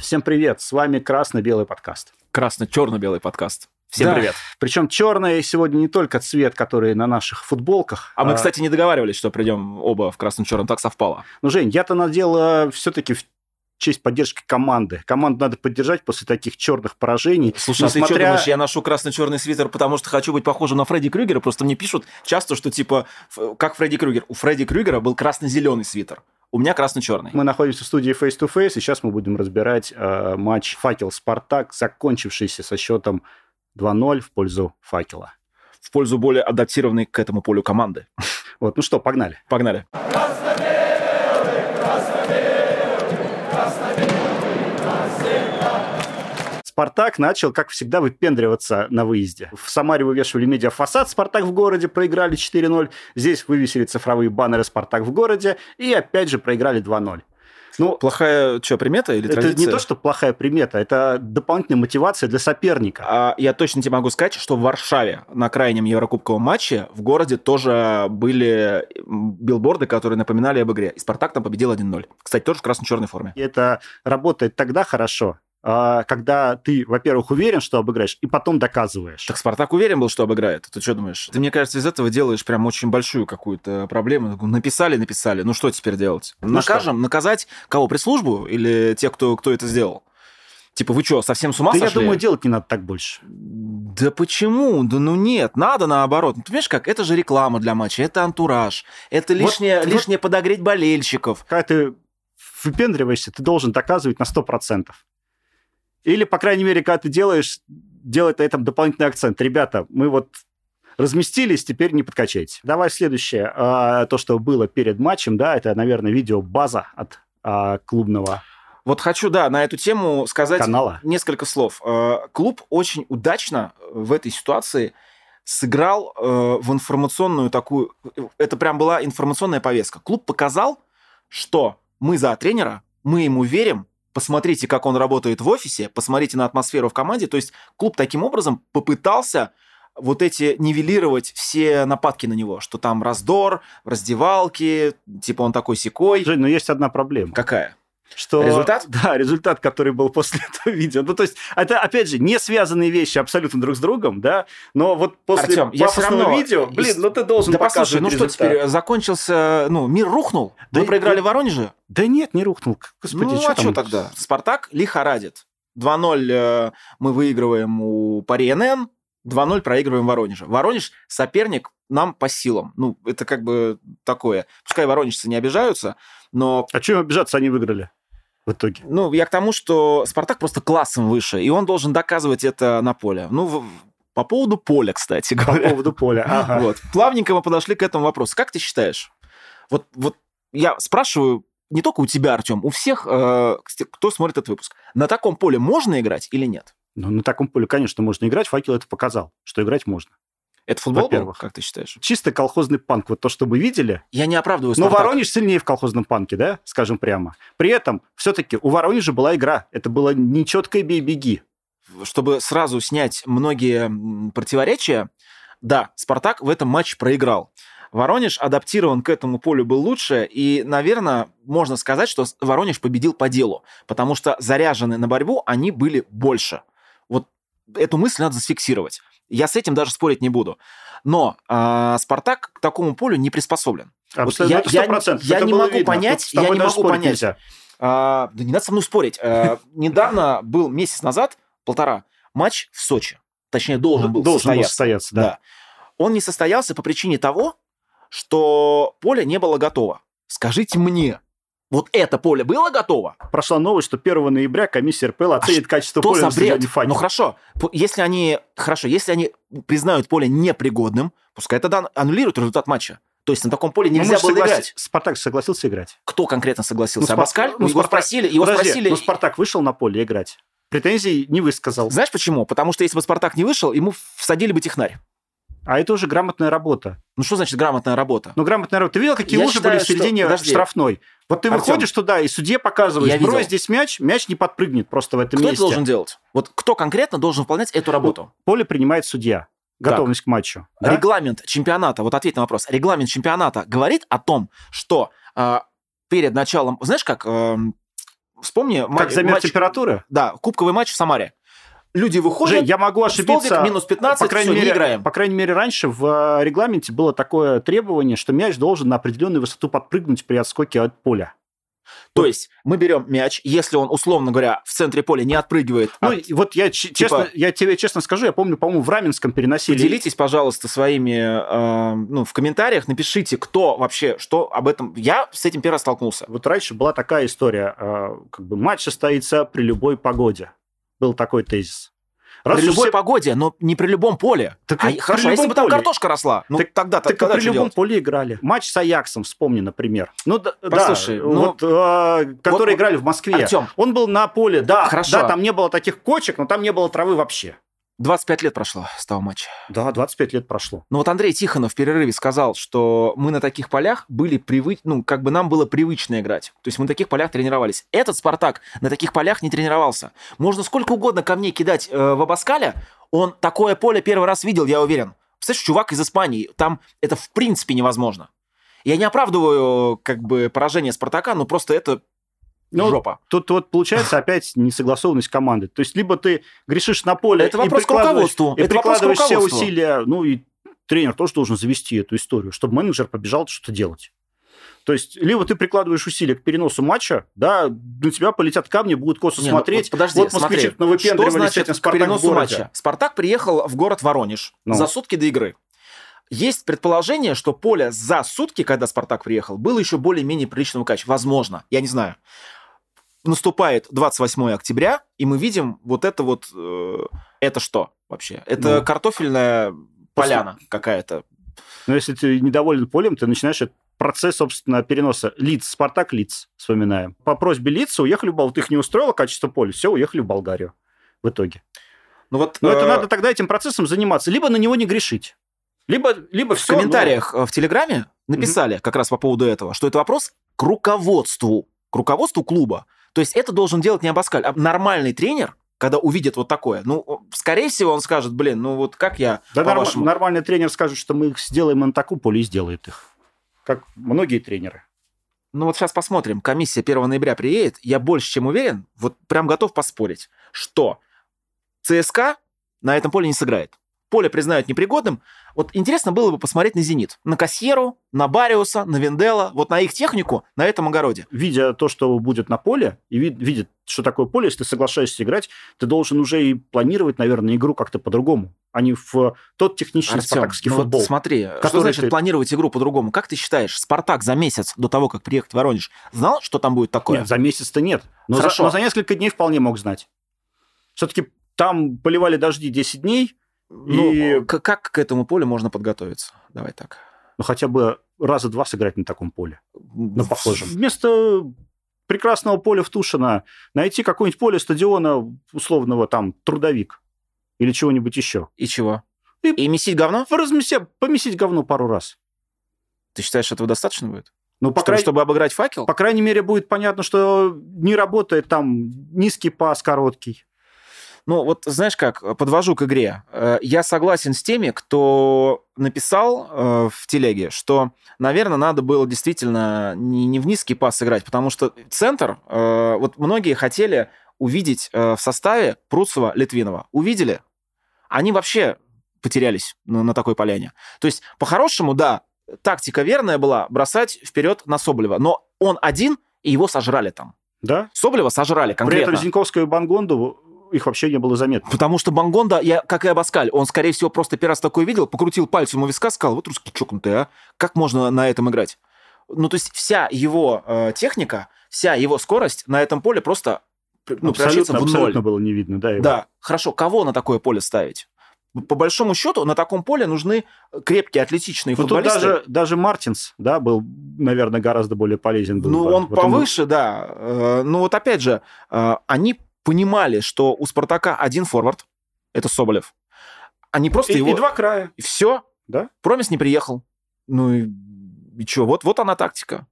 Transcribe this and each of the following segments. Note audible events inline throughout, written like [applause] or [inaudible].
Всем привет, с вами красно-белый подкаст. Красно-черно-белый подкаст. Всем Да, привет. Причем черный сегодня не только цвет, который на наших футболках. А мы, кстати, не договаривались, что придем оба в красном-черном. Так совпало. Ну, Жень, я-то надел все-таки в честь поддержки команды. Команду надо поддержать после таких черных поражений. Слушай, а ты что Несмотря- думаешь, я ношу красно-черный свитер, потому что хочу быть похожим на Фредди Крюгера? Просто мне пишут часто, что типа, как Фредди Крюгер. У Фредди Крюгера был красно-зеленый свитер. У меня красно-черный. Мы находимся в студии Face to Face, и сейчас мы будем разбирать э, матч Факел-Спартак, закончившийся со счетом 2-0 в пользу Факела. В пользу более адаптированной к этому полю команды. Вот, ну что, погнали. Погнали. Спартак начал, как всегда, выпендриваться на выезде. В Самаре вывешивали медиафасад «Спартак в городе», проиграли 4-0. Здесь вывесили цифровые баннеры «Спартак в городе» и опять же проиграли 2-0. Ну, Плохая, что, примета или это традиция? не то, что плохая примета, это дополнительная мотивация для соперника. А я точно тебе могу сказать, что в Варшаве на крайнем Еврокубковом матче в городе тоже были билборды, которые напоминали об игре. И Спартак там победил 1-0. Кстати, тоже в красно-черной форме. И это работает тогда хорошо, когда ты, во-первых, уверен, что обыграешь, и потом доказываешь. Так Спартак уверен был, что обыграет. Ты что думаешь? Ты, мне кажется, из этого делаешь прям очень большую какую-то проблему. Написали, написали. Ну что теперь делать? Ну Накажем? Наказать кого? Пресс-службу или тех, кто, кто это сделал? Типа, вы что, совсем с ума Да я сошли? думаю, делать не надо так больше. Да почему? Да ну нет, надо наоборот. Ну, ты понимаешь, как? Это же реклама для матча, это антураж, это Вот- лишнее, вот- лишнее подогреть болельщиков. Когда ты выпендриваешься, ты должен доказывать на 100%. Или, по крайней мере, когда ты делаешь, делать на этом дополнительный акцент. Ребята, мы вот разместились, теперь не подкачайте. Давай следующее. А, то, что было перед матчем, да, это, наверное, видео-база от а, клубного Вот хочу, да, на эту тему сказать канала. несколько слов. Э, Клуб очень удачно в этой ситуации сыграл э, в информационную такую... Это прям была информационная повестка. Клуб показал, что мы за тренера, мы ему верим, посмотрите, как он работает в офисе, посмотрите на атмосферу в команде. То есть клуб таким образом попытался вот эти нивелировать все нападки на него, что там раздор в раздевалке, типа он такой секой. Жень, но есть одна проблема. Какая? Что, Результат? [laughs] Да, результат, который был после [laughs] этого видео. Ну, то есть, это, опять же, не связанные вещи абсолютно друг с другом, да, но вот после Артём, я пафосного равно- видео, блин, ну ты должен Да послушай, показывать ну что результат. теперь, закончился, ну, мир рухнул? Да Мы и- проиграли в Воронеже? Да нет, не рухнул. Господи, ну, что а там? что тогда? Спартак лихорадит. 2-0 э, мы выигрываем у Пари НН, 2-0 проигрываем Воронеже. Воронеж соперник нам по силам. Ну, это как бы такое. Пускай воронежцы не обижаются, но А что им обижаться, они выиграли в итоге. ну, я к тому, что Спартак просто классом выше, и он должен доказывать это на поле. Ну, по поводу поля, кстати По говоря. поводу поля. [laughs] Ага. Вот. Плавненько мы подошли к этому вопросу. Как ты считаешь? Вот, вот я спрашиваю не только у тебя, Артем, у всех, э, кто смотрит этот выпуск. На таком поле можно играть или нет? Ну, на таком поле, конечно, можно играть. Факел это показал, что играть можно. Это футбол был, как ты считаешь? Чисто колхозный панк, вот то, что мы видели. Я не оправдываю Но Спартак. Воронеж сильнее в колхозном панке, да, скажем прямо. При этом все-таки у Воронежа была игра. Это было нечеткое бей-беги. Чтобы сразу снять многие противоречия, да, Спартак в этом матче проиграл. Воронеж адаптирован к этому полю был лучше, и, наверное, можно сказать, что Воронеж победил по делу, потому что заряжены на борьбу они были больше. Вот эту мысль надо зафиксировать. Я с этим даже спорить не буду. Но а, Спартак к такому полю не приспособлен. Абсолютно, я- это я- 100%. я Это не могу видно. понять, я не могу понять. нельзя. А, да не надо со мной спорить. А, недавно был месяц назад, полтора, матч в Сочи. Точнее, должен был Должен был состояться. состояться, да. Да. Он не состоялся по причине того, что поле не было готово. Скажите мне, вот это поле было готово? Прошла новость, что 1 ноября комиссия РПЛ оценит качество А Что поля на стадионе? «Факел». Ну хорошо, если они, хорошо, если они признают поле непригодным, пускай тогда аннулируют результат матча. То есть на таком поле Ну, нельзя же было согласи- играть. Спартак согласился играть. Кто конкретно согласился? Ну, Абаскаль? ну, его Спартак- спросили, его Подожди, спросили. ну, Спартак вышел на поле играть. Претензий не высказал. Знаешь почему? Потому что если бы Спартак не вышел, ему всадили бы технарь. А это уже грамотная работа. Ну что значит грамотная работа? Ну, грамотная работа. Ты видел, какие Я лужи считаю, были в середине что- подожди. штрафной? Вот ты Артём, выходишь туда, и судье показываешь, я видел. брось здесь мяч, мяч не подпрыгнет просто в этом Кто это месте. должен делать? Вот кто конкретно должен выполнять эту работу? Поле принимает судья. Готовность к матчу. да? Регламент чемпионата, вот ответь на вопрос. Регламент чемпионата говорит о том, что э, перед началом, знаешь как, э, вспомни... Как матч- замер матч- температуры? Да, кубковый матч в Самаре. Люди выходят, Жень, я могу ошибиться. столбик минус 15, по крайней, всё, не мере, играем. по крайней мере, раньше в э, регламенте было такое требование, что мяч должен на определенную высоту подпрыгнуть при отскоке от поля. То есть мы берем мяч, если он, условно говоря, в центре поля не отпрыгивает, Ну, от- вот я ч- честно, я тебе честно скажу, я помню, по-моему, в Раменском переносили. Поделитесь, пожалуйста, своими, э, ну, в комментариях, напишите, кто вообще, что об этом. Я с этим первый столкнулся. Вот раньше была такая история, э, как бы матч состоится при любой погоде. Был такой тезис. Раз при любой все- погоде, но не при любом поле. Так А, хорошо, а если бы там поле. картошка росла, ну Так- тогда Так тогда при любом делать? поле играли. Матч с Аяксом, вспомни, например. Ну, да, Послушай, да, ну, вот, э, которые вот, играли в Москве. Артем, Он был на поле, да, Хорошо. да, там не было таких кочек, но там не было травы вообще. 25 лет прошло с того матча. Да, 25 лет прошло. Ну вот Андрей Тихонов в перерыве сказал, что мы на таких полях были привыч... ну, как бы нам было привычно играть. То есть мы на таких полях тренировались. Этот Спартак на таких полях не тренировался. Можно сколько угодно камней кидать э, в Абаскале, он такое поле первый раз видел, я уверен. Представляешь, чувак из Испании, там это в принципе невозможно. Я не оправдываю как бы поражение Спартака, но просто это Ну, жопа. Тут вот получается [laughs] опять несогласованность команды. То есть либо ты грешишь на поле Это и вопрос к прикладываешь- руководству. и Это вопрос к прикладываешь все усилия, ну и тренер тоже должен завести эту историю, чтобы менеджер побежал что-то делать. То есть, либо ты прикладываешь усилия к переносу матча, да, на тебя полетят камни, будут косо Не, ну, смотреть. вот подожди, вот смотри, навыпендривались что значит этим к «Спартак» в переносу матча? Спартак приехал в город Воронеж Ну. за сутки до игры. Есть предположение, что поле за сутки, когда Спартак приехал, было еще более-менее приличного качества. Возможно, я не знаю. Наступает 28 октября, и мы видим вот это вот... э, это что вообще? Это Ну. картофельная поляна какая-то. Но если ты недоволен полем, ты начинаешь процесс, собственно, переноса. Лиц, Спартак Лиц, вспоминаем. По просьбе Лица уехали в Бол- вот их не устроило качество поля, все, уехали в Болгарию в итоге. Ну вот Но это э, надо тогда этим процессом заниматься, либо на него не грешить, либо, либо в все. комментариях э, в Телеграме написали как раз по поводу этого, что это вопрос к руководству, к руководству клуба. То есть это должен делать не Абаскаль, а нормальный тренер, когда увидит вот такое. Ну, скорее всего, он скажет, блин, ну вот как я, Да норм- нормальный тренер скажет, что мы их сделаем на такую поле и сделает их. Как многие тренеры. Ну вот сейчас посмотрим. Комиссия 1 ноября приедет. Я больше чем уверен, вот прям готов поспорить, что ЦСКА на этом поле не сыграет. Поле признают непригодным. Вот интересно было бы посмотреть на «Зенит». На Кассьеру, на Бариуса, на Виндела, вот на их технику на этом огороде. Видя то, что будет на поле, и вид- видя, что такое поле, если ты соглашаешься играть, ты должен уже и планировать, наверное, игру как-то по-другому, а не в тот техничный Артём, спартакский ну вот футбол. смотри, что значит ты- планировать игру по-другому? Как ты считаешь, Спартак за месяц до того, как приехать в Воронеж, знал, что там будет такое? Нет, за месяц-то нет. Но за, Хорошо. но за несколько дней вполне мог знать. Все-таки там поливали дожди 10 дней, Ну, и- к- как к этому полю можно подготовиться? Давай так. ну, хотя бы раза два сыграть на таком поле. на похожем. Вместо прекрасного поля в Тушино найти какое-нибудь поле стадиона условного там трудовик или чего-нибудь еще. И чего? И- И месить говно? Размеся, помесить говно пару раз. Ты считаешь, этого достаточно будет? Ну, по, Чтобы, чтобы обыграть факел? по крайней мере, будет понятно, что не работает там низкий пас, короткий. Ну, вот знаешь как, подвожу к игре. Э, Я согласен с теми, кто написал э, в телеге, что, наверное, надо было действительно не, в низкий пас играть, потому что центр, э, вот многие хотели увидеть э, в составе Пруцева, Литвинова. Увидели? Они вообще потерялись на, такой поляне. То есть, по-хорошему, да, тактика верная была бросать вперед на Соболева, но он один, и его сожрали там. Да? Соболева сожрали При конкретно. этом Зиньковского и Бангонду их вообще не было заметно. Потому что Бангонда, я, как и Абаскаль, он, скорее всего, просто первый раз такое видел, покрутил пальцем у виска, сказал, вот русский чокнутый, а? Как можно на этом играть? Ну, то есть вся его э, техника, вся его скорость на этом поле просто ну, превращается абсолютно, в ноль. абсолютно было не видно, да. его. Да, хорошо, кого на такое поле ставить? По большому счету, на таком поле нужны крепкие, атлетичные Ну, тут футболисты. даже, даже Мартинс, да, был, наверное, гораздо более полезен. Был Ну, бы он в этом- повыше, да. Э, Ну, вот опять же, э, они понимали, что у Спартака один форвард, это Соболев. Они просто И, его... и два края. И все. Да. Промис не приехал. Ну и, и что? Вот, вот она тактика.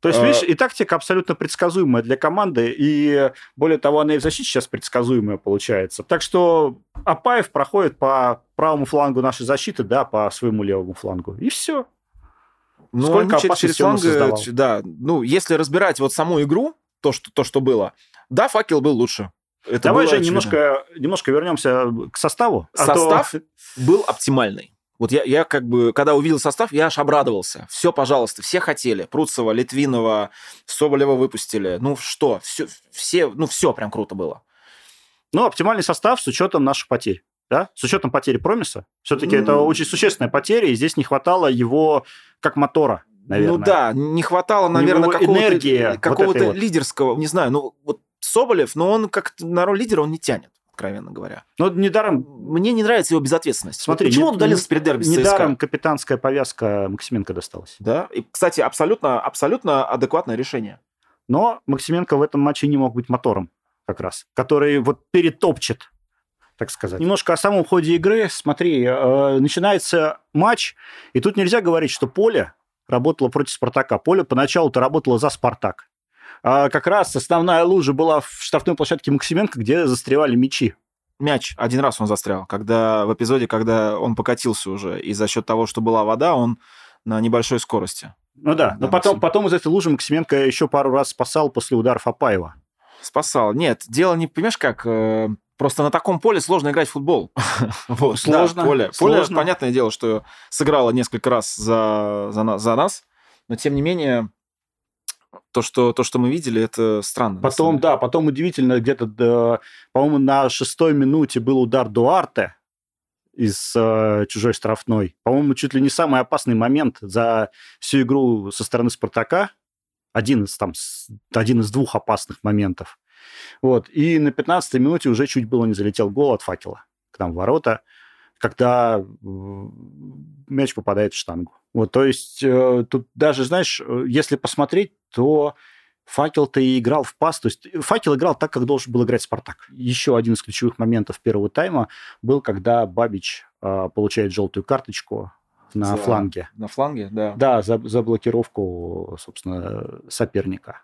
То есть, А- видишь, и тактика абсолютно предсказуемая для команды, и более того, она и в защите сейчас предсказуемая получается. Так что Апаев проходит по правому флангу нашей защиты, да, по своему левому флангу. И все. Ну, Сколько через- через фланг, создавал? да. Ну, если разбирать вот саму игру, то, что, то, что было. Да, факел был лучше. Это Давай же немножко, немножко вернемся к составу. А Состав то... [laughs] был оптимальный. Вот я, я как бы, когда увидел состав, я аж обрадовался. Все, пожалуйста, все хотели. Пруцева, Литвинова, Соболева выпустили. Ну что, все, все, ну все прям круто было. Ну, оптимальный состав с учетом наших потерь. Да? С учетом потери Промиса. Все-таки mm. это очень существенная потеря, и здесь не хватало его как мотора наверное. Ну да, не хватало, наверное, какого-то, какого-то вот лидерского, не знаю, ну вот Соболев, но он как на роль лидера он не тянет откровенно говоря. Но недаром... Мне не нравится его безответственность. Смотри, почему не, он удалился перед дерби Недаром капитанская повязка Максименко досталась. Да, и, кстати, абсолютно, абсолютно адекватное решение. Но Максименко в этом матче не мог быть мотором как раз, который вот перетопчет так сказать. Немножко о самом ходе игры. Смотри, э, начинается матч, и тут нельзя говорить, что поле работало против Спартака. Поле поначалу-то работало за Спартак. А как раз основная лужа была в штрафной площадке Максименко, где застревали мячи. Мяч один раз он застрял, когда в эпизоде, когда он покатился уже, и за счет того, что была вода, он на небольшой скорости. Ну да, но потом, потом из этой лужи Максименко еще пару раз спасал после ударов Апаева. Спасал. Нет, дело не, понимаешь, как... Э, просто на таком поле сложно играть в футбол. [laughs] вот, сложно. Да, поле. Сложно. поле, понятное дело, что сыграло несколько раз за, за, за нас, но тем не менее то, что, то, что мы видели, это странно. Потом, да, потом удивительно, где-то, по-моему, на шестой минуте был удар Дуарте из э, чужой штрафной. По-моему, чуть ли не самый опасный момент за всю игру со стороны Спартака. Один из, там, один из двух опасных моментов. Вот. И на 15-й минуте уже чуть было не залетел гол от факела к нам в ворота, когда мяч попадает в штангу. Вот, то есть э, тут даже, знаешь, э, если посмотреть, то Факел-то и играл в пас, то есть Факел играл так, как должен был играть Спартак. Еще один из ключевых моментов первого тайма был, когда Бабич э, получает желтую карточку на за, фланге. На фланге, да. Да, за, за блокировку, собственно, соперника.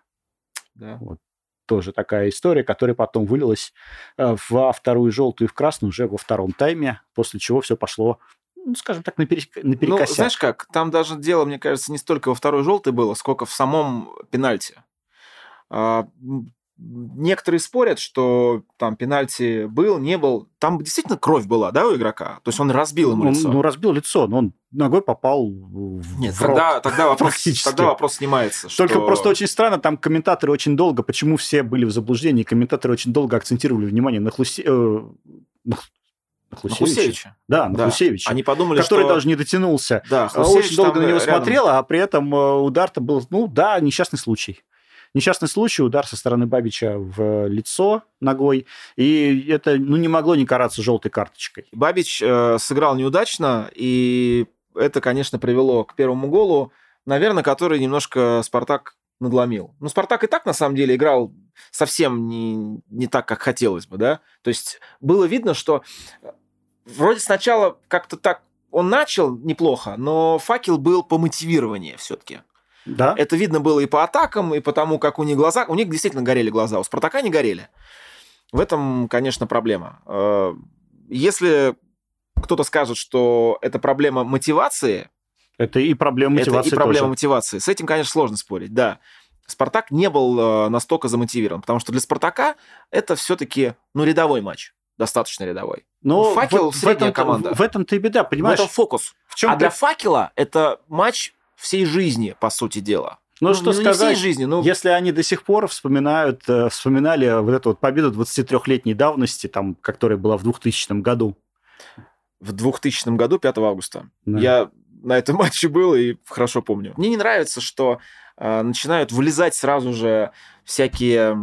Да. Вот. Тоже такая история, которая потом вылилась э, во вторую желтую и в красную уже во втором тайме, после чего все пошло ну, скажем так, наперекосяк. Ну, знаешь как, там даже дело, мне кажется, не столько во второй желтой было, сколько в самом пенальти. А, некоторые спорят, что там пенальти был, не был. Там действительно кровь была, да, у игрока? То есть он разбил ему ну, лицо? Ну, разбил лицо, но он ногой попал в Нет, в тогда, рот, тогда, вопрос, тогда вопрос снимается. Только что... просто очень странно, там комментаторы очень долго, почему все были в заблуждении, комментаторы очень долго акцентировали внимание на Хлусе... Э, Хлусевича. Да, на да. Хлусевича. Они подумали, который что... даже не дотянулся. Да, Очень долго на него рядом. смотрел, а при этом э, удар-то был, ну да, несчастный случай. Несчастный случай, удар со стороны Бабича в лицо ногой, и это ну, не могло не караться желтой карточкой. Бабич э, сыграл неудачно, и это, конечно, привело к первому голу, наверное, который немножко Спартак надломил. Ну, Спартак и так, на самом деле, играл совсем не, не так, как хотелось бы, да? То есть было видно, что вроде сначала как-то так он начал неплохо, но факел был по мотивированию все-таки. Да. Это видно было и по атакам, и по тому, как у них глаза... У них действительно горели глаза, у Спартака не горели. В этом, конечно, проблема. Э, если кто-то скажет, что это проблема мотивации... Это и проблема мотивации Это и проблема тоже. мотивации. С этим, конечно, сложно спорить, да. Спартак не был э, настолько замотивирован, потому что для Спартака это все-таки ну, рядовой матч достаточно рядовой. Но факел в, в этом, команда. В, в этом-то и беда, понимаешь? В этом фокус. В чем а ты... для факела это матч всей жизни, по сути дела. Ну, ну что ну, сказать, жизни, ну... если они до сих пор вспоминают, э, вспоминали вот эту вот победу 23-летней давности, там, которая была в 2000 году. В 2000 году, 5 августа. Да. Я на этом [laughs] матче был и хорошо помню. Мне не нравится, что э, начинают вылезать сразу же всякие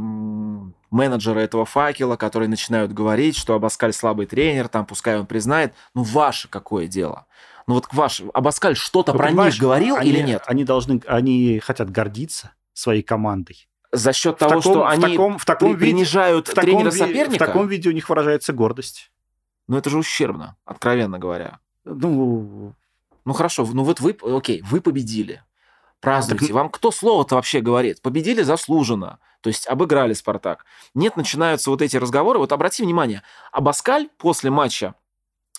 менеджеры этого факела, которые начинают говорить, что Абаскаль слабый тренер, там пускай он признает. Ну, ваше какое дело? Ну вот ваш Абаскаль что-то про них говорил они, или нет? Они должны, они хотят гордиться своей командой. За счет в того, таком, что они таком, в таком при, виде, принижают в таком тренера ви, соперника? В таком виде у них выражается гордость. Ну это же ущербно, откровенно говоря. Ну, ну хорошо, ну вот вы, окей, вы победили. Празднуйте. Так... Вам кто слово-то вообще говорит? Победили заслуженно. То есть обыграли Спартак. Нет, начинаются вот эти разговоры. Вот обрати внимание, Абаскаль после матча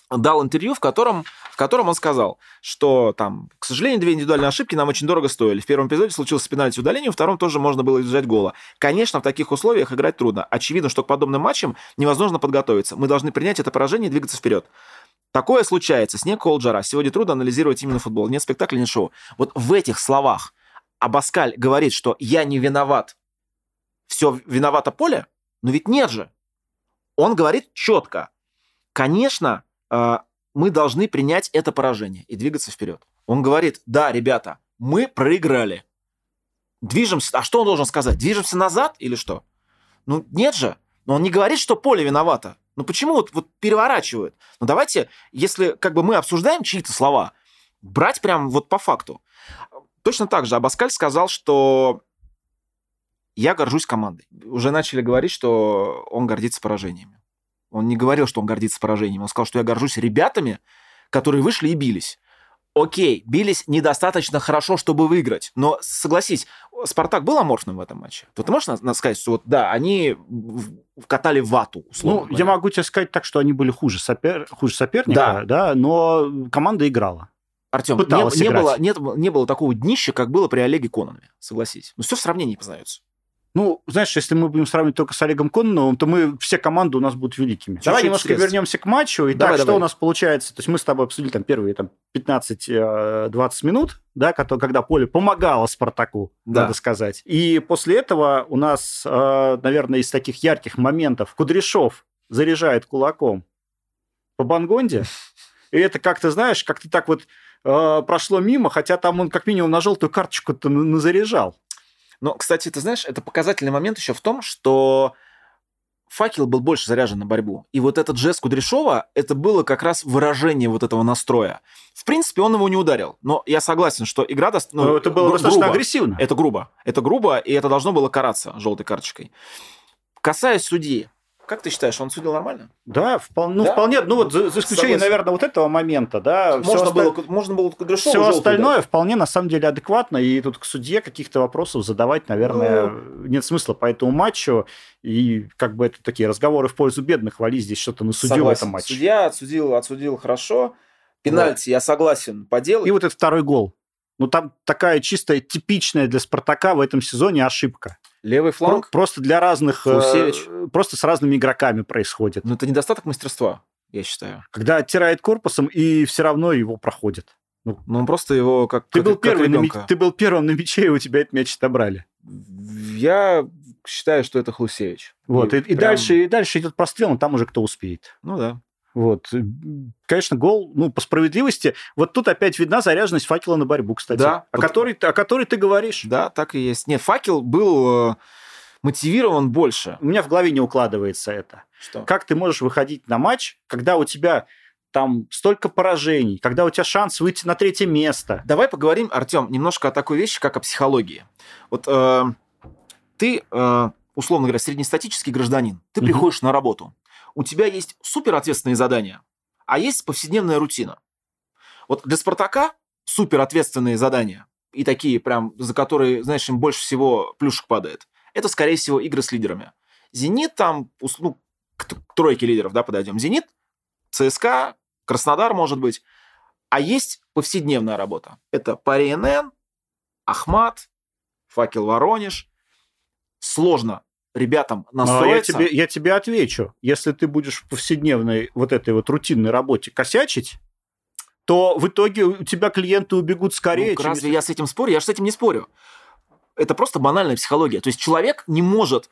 дал интервью, в котором котором он сказал, что там, к сожалению, две индивидуальные ошибки нам очень дорого стоили. В первом эпизоде случился пенальти удаление, в втором тоже можно было избежать гола. Конечно, в таких условиях играть трудно. Очевидно, что к подобным матчам невозможно подготовиться. Мы должны принять это поражение и двигаться вперед. Такое случается. Снег, холод, жара. Сегодня трудно анализировать именно футбол. Нет спектакля, нет шоу. Вот в этих словах Абаскаль говорит, что я не виноват. Все виновато поле? Но ведь нет же. Он говорит четко. Конечно, э, мы должны принять это поражение и двигаться вперед. Он говорит, да, ребята, мы проиграли. Движемся. А что он должен сказать? Движемся назад или что? Ну, нет же. Но он не говорит, что поле виновато. Ну почему вот, вот переворачивают? Ну давайте, если как бы мы обсуждаем чьи-то слова, брать прям вот по факту. Точно так же Абаскаль сказал, что я горжусь командой. Уже начали говорить, что он гордится поражениями. Он не говорил, что он гордится поражением. Он сказал, что я горжусь ребятами, которые вышли и бились. Окей, бились недостаточно хорошо, чтобы выиграть. Но согласись, Спартак был аморфным в этом матче. Вот ты можешь сказать, что вот да, они катали вату, условно. Ну, говоря. я могу тебе сказать так, что они были хуже, сопер... хуже соперника, да. да, но команда играла. Артем, не, не, было, не, не было такого днища, как было при Олеге Кононове, согласись. Но все в сравнении познается. Ну, знаешь, если мы будем сравнивать только с Олегом Кононовым, то мы все команды у нас будут великими. Чуть-чуть давай немножко слез. вернемся к матчу. И давай, так, давай. что у нас получается? То есть мы с тобой обсудили там первые там, 15-20 э, минут, да, когда поле помогало Спартаку, да. надо сказать. И после этого у нас, э, наверное, из таких ярких моментов Кудряшов заряжает кулаком по Бангонде. И это как-то, знаешь, как-то так вот э, прошло мимо, хотя там он как минимум на желтую карточку-то заряжал. Но, кстати, ты знаешь, это показательный момент еще в том, что факел был больше заряжен на борьбу. И вот этот жест Кудряшова, это было как раз выражение вот этого настроя. В принципе, он его не ударил. Но я согласен, что игра... Дост... Ну, это было гру- достаточно грубо. агрессивно. Это грубо. Это грубо, и это должно было караться желтой карточкой. Касаясь судьи, как ты считаешь, он судил нормально? Да, вполне, ну, да? вполне, ну вот за, за исключением, Согласен. наверное, вот этого момента, да. Можно все было, оста... можно было Кудряшову Все остальное дать. вполне, на самом деле, адекватно, и тут к судье каких-то вопросов задавать, наверное, ну... нет смысла по этому матчу, и как бы это такие разговоры в пользу бедных, вали здесь что-то насудил Согласен. в этом матче. Судья отсудил, отсудил хорошо, пенальти, да. я согласен, поделал. И вот этот второй гол. Ну, там такая чистая, типичная для Спартака в этом сезоне ошибка. Левый фланг? Просто для разных... Фусевич. Э, просто с разными игроками происходит. Но это недостаток мастерства, я считаю. Когда оттирает корпусом, и все равно его проходит. Ну, ну он просто его как ты как, был первый на мяч, Ты был первым на мяче, и у тебя этот мяч отобрали. Я считаю, что это Хлусевич. Вот, и, и, прям... и дальше, и дальше идет прострел, но там уже кто успеет. Ну да. Вот. Конечно, гол, ну, по справедливости, вот тут опять видна заряженность факела на борьбу, кстати. Да. О, под... которой, о которой ты говоришь. Да, так и есть. Нет, факел был э, мотивирован больше. У меня в голове не укладывается это. Что? Как ты можешь выходить на матч, когда у тебя там столько поражений, когда у тебя шанс выйти на третье место. Давай поговорим, Артем, немножко о такой вещи, как о психологии. Вот э, ты, э, условно говоря, среднестатический гражданин, ты угу. приходишь на работу, у тебя есть супер ответственные задания, а есть повседневная рутина. Вот для Спартака супер ответственные задания и такие прям, за которые, знаешь, им больше всего плюшек падает, это, скорее всего, игры с лидерами. Зенит там, ну, к тройке лидеров, да, подойдем. Зенит, ЦСКА, Краснодар, может быть. А есть повседневная работа. Это Пари Ахмат, Факел Воронеж. Сложно ребятам настроиться. А я, тебе, я тебе отвечу. Если ты будешь в повседневной вот этой вот рутинной работе косячить, то в итоге у тебя клиенты убегут скорее. Ну, разве если... я с этим спорю? Я же с этим не спорю. Это просто банальная психология. То есть человек не может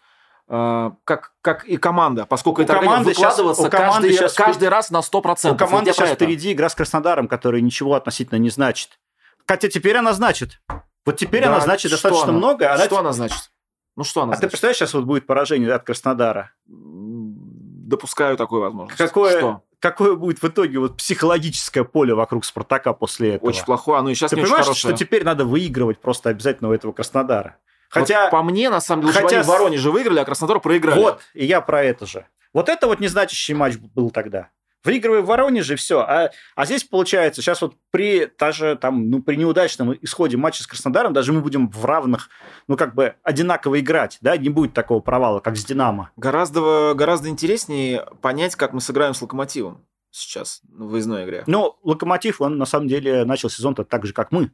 э, как, как и команда, поскольку у это команды выкладываться сейчас, у каждый, сейчас каждый раз на 100%. У команды сейчас впереди игра с Краснодаром, которая ничего относительно не значит. Хотя теперь она значит. Вот теперь да, она значит достаточно она? много. Она... Что она значит? Ну что она А значит? ты представляешь, сейчас вот будет поражение от Краснодара? Допускаю такую возможность. Какое, что? какое будет в итоге вот психологическое поле вокруг Спартака после этого? Очень плохое, оно и сейчас ты не понимаешь, очень что теперь надо выигрывать просто обязательно у этого Краснодара? Хотя... Вот по мне, на самом деле, хотя... в Воронеже выиграли, а Краснодар проиграли. Вот, и я про это же. Вот это вот незначащий матч был тогда. Выигрывай в Воронеже, все. А, а здесь получается, сейчас вот при даже там, ну, при неудачном исходе матча с Краснодаром, даже мы будем в равных, ну, как бы одинаково играть, да, не будет такого провала, как с Динамо. Гораздо, гораздо интереснее понять, как мы сыграем с Локомотивом сейчас в выездной игре. Ну, Локомотив, он на самом деле начал сезон-то так же, как мы.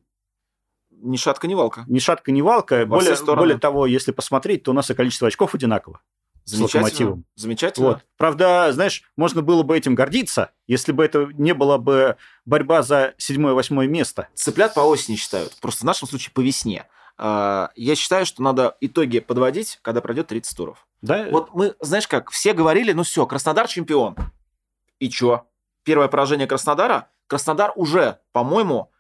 Ни шатка, ни валка. Ни шатка, ни валка. Во Более, более того, если посмотреть, то у нас и количество очков одинаково. С Локомотивом. Замечательно. Вот. Правда, знаешь, можно было бы этим гордиться, если бы это не была бы борьба за седьмое-восьмое место. Цыплят по осени считают. Просто в нашем случае по весне. А, Я считаю, что надо итоги подводить, когда пройдет 30 туров. Да? Вот мы, знаешь как, все говорили, ну все, Краснодар чемпион. И чё? Первое поражение Краснодара? Краснодар уже, по-моему,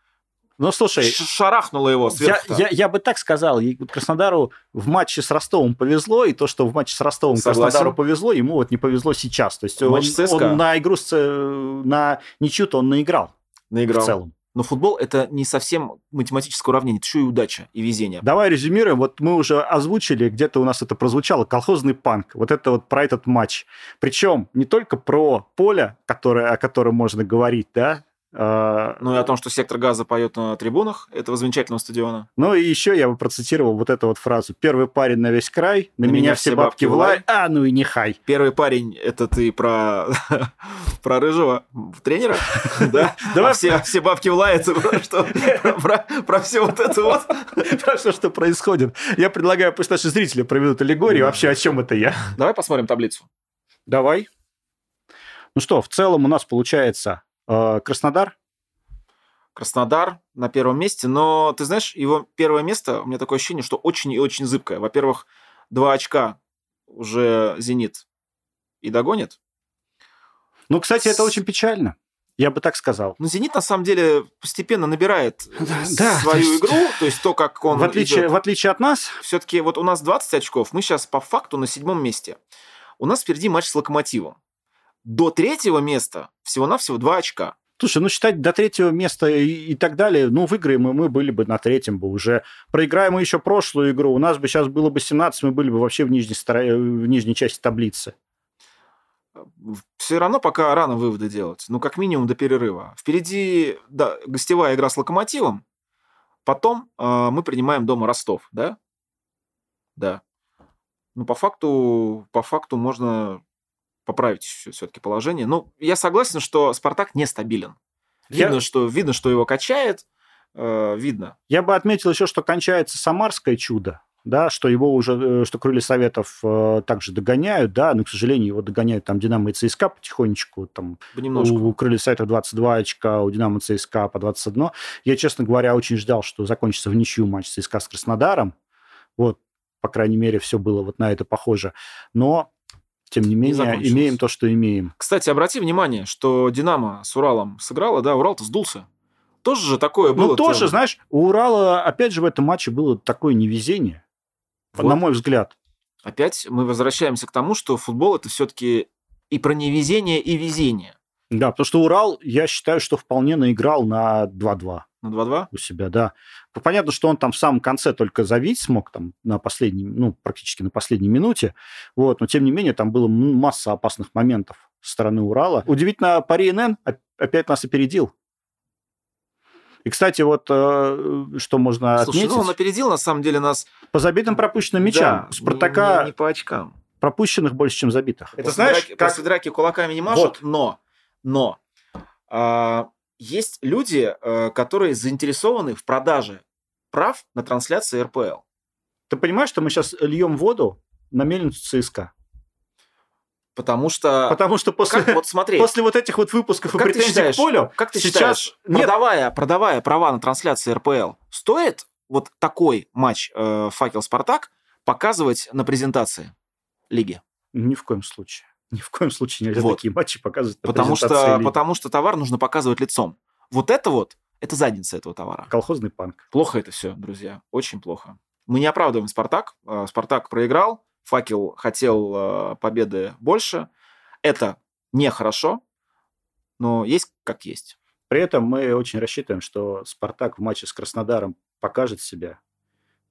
Ну, слушай, шарахнуло его я, сверху. я, я бы так сказал, Краснодару в матче с Ростовом повезло, и то, что в матче с Ростовом Согласен. Краснодару повезло, ему вот не повезло сейчас. То есть он, Матч ЦСКА. он на игру с, э, на ничью-то он наиграл, Наиграл. в целом. Но футбол это не совсем математическое уравнение, это еще и удача, и везение. Давай резюмируем. Вот мы уже озвучили, где-то у нас это прозвучало, колхозный панк. Вот это вот про этот матч. Причем не только про поле, которое, о котором можно говорить, да, Ну и о том, что сектор газа поет на трибунах этого замечательного стадиона. Ну и еще я бы процитировал вот эту вот фразу. Первый парень на весь край, на, меня, все бабки в лай, а ну и не хай. Первый парень, это ты про, [laughs] про рыжего тренера, [laughs] да? Давай А все, все бабки в лай, это про что? Про, все вот это вот? [laughs] про все, что происходит. Я предлагаю, пусть наши зрители проведут аллегорию. Вообще, о чем это я? Давай посмотрим таблицу. Давай. Ну что, в целом у нас получается Краснодар. Краснодар на первом месте, но ты знаешь, его первое место, у меня такое ощущение, что очень и очень зыбкое. Во-первых, два очка уже «Зенит» и догонит. Ну, кстати, это очень печально. Я бы так сказал. Но «Зенит» на самом деле постепенно набирает э, [laughs] Да, свою то есть- игру, то есть то, как он В отличие, идет. в отличие от нас, Все-таки вот у нас 20 очков, мы сейчас по факту на седьмом месте. У нас впереди матч с «Локомотивом». До третьего места всего-навсего два очка. Слушай, ну считать до третьего места и, и так далее, ну, выиграем мы, мы были бы на третьем бы уже. Проиграем мы еще прошлую игру, у нас бы сейчас было бы 17, мы были бы вообще в нижней, стора- в нижней части таблицы. Все равно пока рано выводы делать. Ну, как минимум до перерыва. Впереди да, гостевая игра с «Локомотивом». Потом э, мы принимаем дома Ростов, да? Да. Ну, по факту, по факту можно поправить все-таки положение. Ну, я согласен, что «Спартак» нестабилен. Я- Видно, что, видно, что его качает. э, видно. Я бы отметил еще, что кончается самарское чудо, да, что его уже, э, что крылья Советов э, также догоняют, да, но, к сожалению, его догоняют там Динамо и ЦСКА потихонечку, там Понемножку. у крылья Советов 22 очка, у Динамо ЦСКА по 21. Я, честно говоря, очень ждал, что закончится в ничью матч ЦСКА с Краснодаром. Вот, по крайней мере, все было вот на это похоже. Но, тем не менее, закончилось. имеем то, что имеем. Кстати, обрати внимание, что «Динамо» с Уралом сыграла, да, Урал-то сдулся. Тоже же такое было. Ну, тоже, знаешь, у Урала, опять же, в этом матче было такое невезение, Вот. на мой взгляд. Опять мы возвращаемся к тому, что футбол это все-таки и про невезение, и везение. Да, потому что Урал, я считаю, что вполне наиграл на 2-2 На 2-2. у себя, да. Ну, Понятно, что он там в самом конце только забить смог, там, на последней, ну, практически на последней минуте, вот, но, тем не менее, там было масса опасных моментов со стороны Урала. Удивительно, Пари НН оп- опять нас опередил. И, кстати, вот э, что можно Слушай, отметить, ну он опередил на самом деле нас. по забитым пропущенным мячам. Да, У Спартака не, не- по очкам. пропущенных больше, чем забитых. Это После знаешь, драки, как... после драки кулаками не машут, но, но а, есть люди, э, которые заинтересованы в продаже прав на трансляции РПЛ. Ты понимаешь, что мы сейчас льем воду на мельницу ЦСКА? Потому что... Потому что после, Как, вот смотри, после вот этих вот выпусков и Как ты претензий считаешь, к полю, как ты сейчас считаешь, нет. продавая, продавая права на трансляции РПЛ, стоит вот такой матч э, «Факел Спартак» показывать на презентации лиги? Ни в коем случае. Ни в коем случае нельзя Вот. такие матчи показывать Потому что, лиги. потому что товар нужно показывать лицом. Вот это вот, это задница этого товара. Колхозный панк. Плохо это все, друзья, очень плохо. Мы не оправдываем Спартак. Э, Спартак проиграл, Факел хотел э, победы больше. Это нехорошо, но есть как есть. При этом мы очень рассчитываем, что Спартак в матче с Краснодаром покажет себя,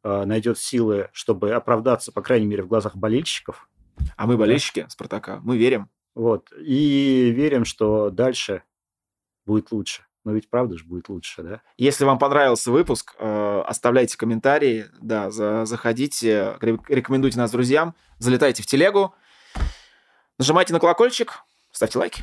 э, найдет силы, чтобы оправдаться, по крайней мере, в глазах болельщиков. А мы болельщики Спартака, мы верим. Вот. И верим, что дальше будет лучше. Но ведь правда же будет лучше, да? Если вам понравился выпуск, э, оставляйте комментарии, да, за- заходите, ре- рекомендуйте нас друзьям, залетайте в телегу, нажимайте на колокольчик, ставьте лайки.